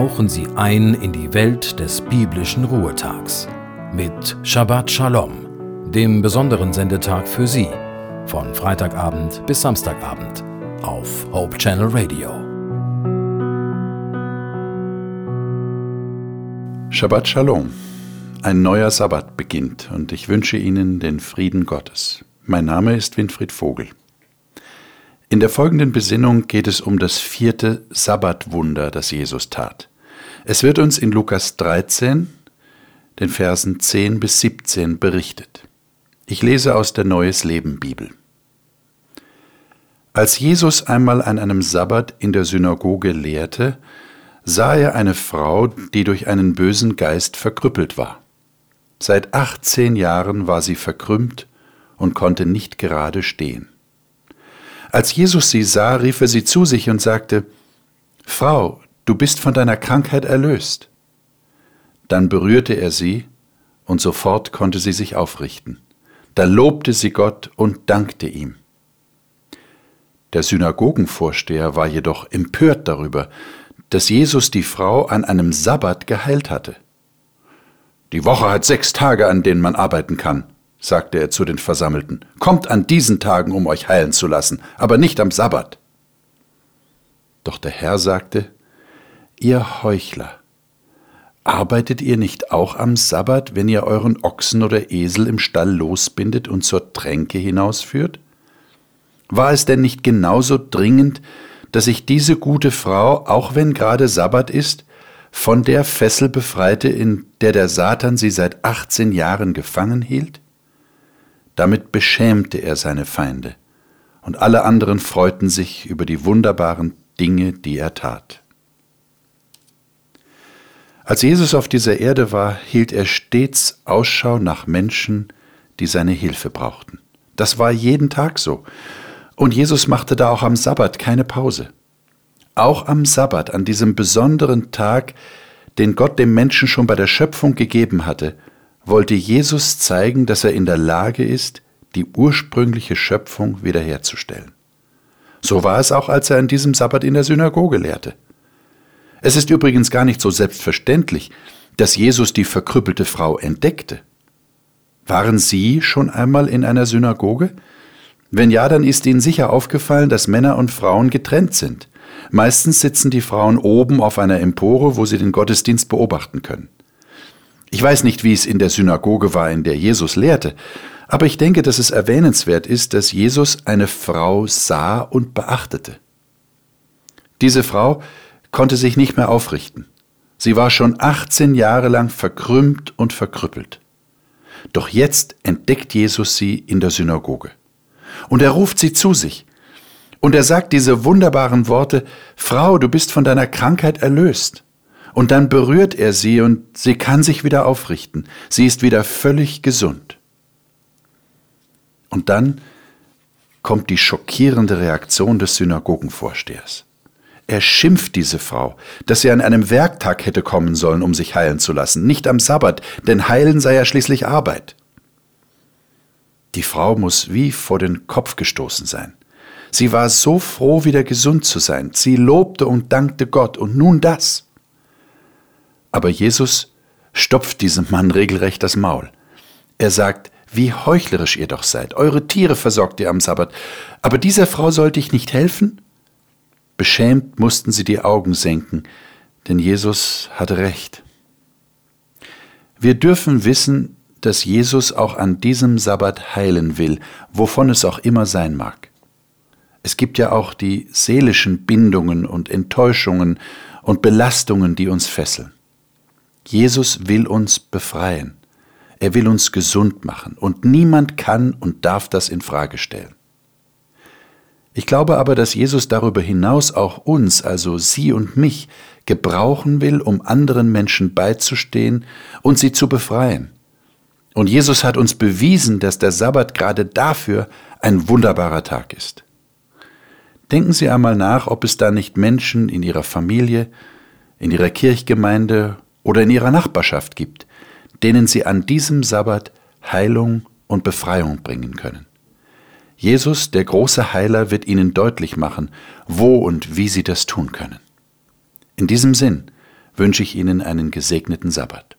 tauchen Sie ein in die Welt des biblischen Ruhetags mit Shabbat Shalom, dem besonderen Sendetag für Sie, von Freitagabend bis Samstagabend auf Hope Channel Radio. Shabbat Shalom. Ein neuer Sabbat beginnt und ich wünsche Ihnen den Frieden Gottes. Mein Name ist Winfried Vogel. In der folgenden Besinnung geht es um das vierte Sabbatwunder, das Jesus tat. Es wird uns in Lukas 13, den Versen 10 bis 17 berichtet. Ich lese aus der Neues Leben Bibel. Als Jesus einmal an einem Sabbat in der Synagoge lehrte, sah er eine Frau, die durch einen bösen Geist verkrüppelt war. Seit 18 Jahren war sie verkrümmt und konnte nicht gerade stehen. Als Jesus sie sah, rief er sie zu sich und sagte, Frau, du bist von deiner Krankheit erlöst. Dann berührte er sie, und sofort konnte sie sich aufrichten. Da lobte sie Gott und dankte ihm. Der Synagogenvorsteher war jedoch empört darüber, dass Jesus die Frau an einem Sabbat geheilt hatte. Die Woche hat sechs Tage, an denen man arbeiten kann, sagte er zu den Versammelten, kommt an diesen Tagen, um euch heilen zu lassen, aber nicht am Sabbat. Doch der Herr sagte, Ihr Heuchler, arbeitet ihr nicht auch am Sabbat, wenn ihr euren Ochsen oder Esel im Stall losbindet und zur Tränke hinausführt? War es denn nicht genauso dringend, dass ich diese gute Frau, auch wenn gerade Sabbat ist, von der Fessel befreite, in der der Satan sie seit 18 Jahren gefangen hielt? Damit beschämte er seine Feinde, und alle anderen freuten sich über die wunderbaren Dinge, die er tat. Als Jesus auf dieser Erde war, hielt er stets Ausschau nach Menschen, die seine Hilfe brauchten. Das war jeden Tag so. Und Jesus machte da auch am Sabbat keine Pause. Auch am Sabbat, an diesem besonderen Tag, den Gott dem Menschen schon bei der Schöpfung gegeben hatte, wollte Jesus zeigen, dass er in der Lage ist, die ursprüngliche Schöpfung wiederherzustellen. So war es auch, als er an diesem Sabbat in der Synagoge lehrte. Es ist übrigens gar nicht so selbstverständlich, dass Jesus die verkrüppelte Frau entdeckte. Waren Sie schon einmal in einer Synagoge? Wenn ja, dann ist Ihnen sicher aufgefallen, dass Männer und Frauen getrennt sind. Meistens sitzen die Frauen oben auf einer Empore, wo sie den Gottesdienst beobachten können. Ich weiß nicht, wie es in der Synagoge war, in der Jesus lehrte, aber ich denke, dass es erwähnenswert ist, dass Jesus eine Frau sah und beachtete. Diese Frau konnte sich nicht mehr aufrichten. Sie war schon 18 Jahre lang verkrümmt und verkrüppelt. Doch jetzt entdeckt Jesus sie in der Synagoge. Und er ruft sie zu sich. Und er sagt diese wunderbaren Worte, Frau, du bist von deiner Krankheit erlöst. Und dann berührt er sie und sie kann sich wieder aufrichten. Sie ist wieder völlig gesund. Und dann kommt die schockierende Reaktion des Synagogenvorstehers. Er schimpft diese Frau, dass sie an einem Werktag hätte kommen sollen, um sich heilen zu lassen, nicht am Sabbat, denn heilen sei ja schließlich Arbeit. Die Frau muss wie vor den Kopf gestoßen sein. Sie war so froh, wieder gesund zu sein. Sie lobte und dankte Gott. Und nun das. Aber Jesus stopft diesem Mann regelrecht das Maul. Er sagt, wie heuchlerisch ihr doch seid. Eure Tiere versorgt ihr am Sabbat. Aber dieser Frau sollte ich nicht helfen? Beschämt mussten sie die Augen senken, denn Jesus hatte recht. Wir dürfen wissen, dass Jesus auch an diesem Sabbat heilen will, wovon es auch immer sein mag. Es gibt ja auch die seelischen Bindungen und Enttäuschungen und Belastungen, die uns fesseln. Jesus will uns befreien. Er will uns gesund machen und niemand kann und darf das in Frage stellen. Ich glaube aber, dass Jesus darüber hinaus auch uns, also Sie und mich, gebrauchen will, um anderen Menschen beizustehen und sie zu befreien. Und Jesus hat uns bewiesen, dass der Sabbat gerade dafür ein wunderbarer Tag ist. Denken Sie einmal nach, ob es da nicht Menschen in Ihrer Familie, in Ihrer Kirchgemeinde oder in Ihrer Nachbarschaft gibt, denen Sie an diesem Sabbat Heilung und Befreiung bringen können. Jesus, der große Heiler, wird Ihnen deutlich machen, wo und wie Sie das tun können. In diesem Sinn wünsche ich Ihnen einen gesegneten Sabbat.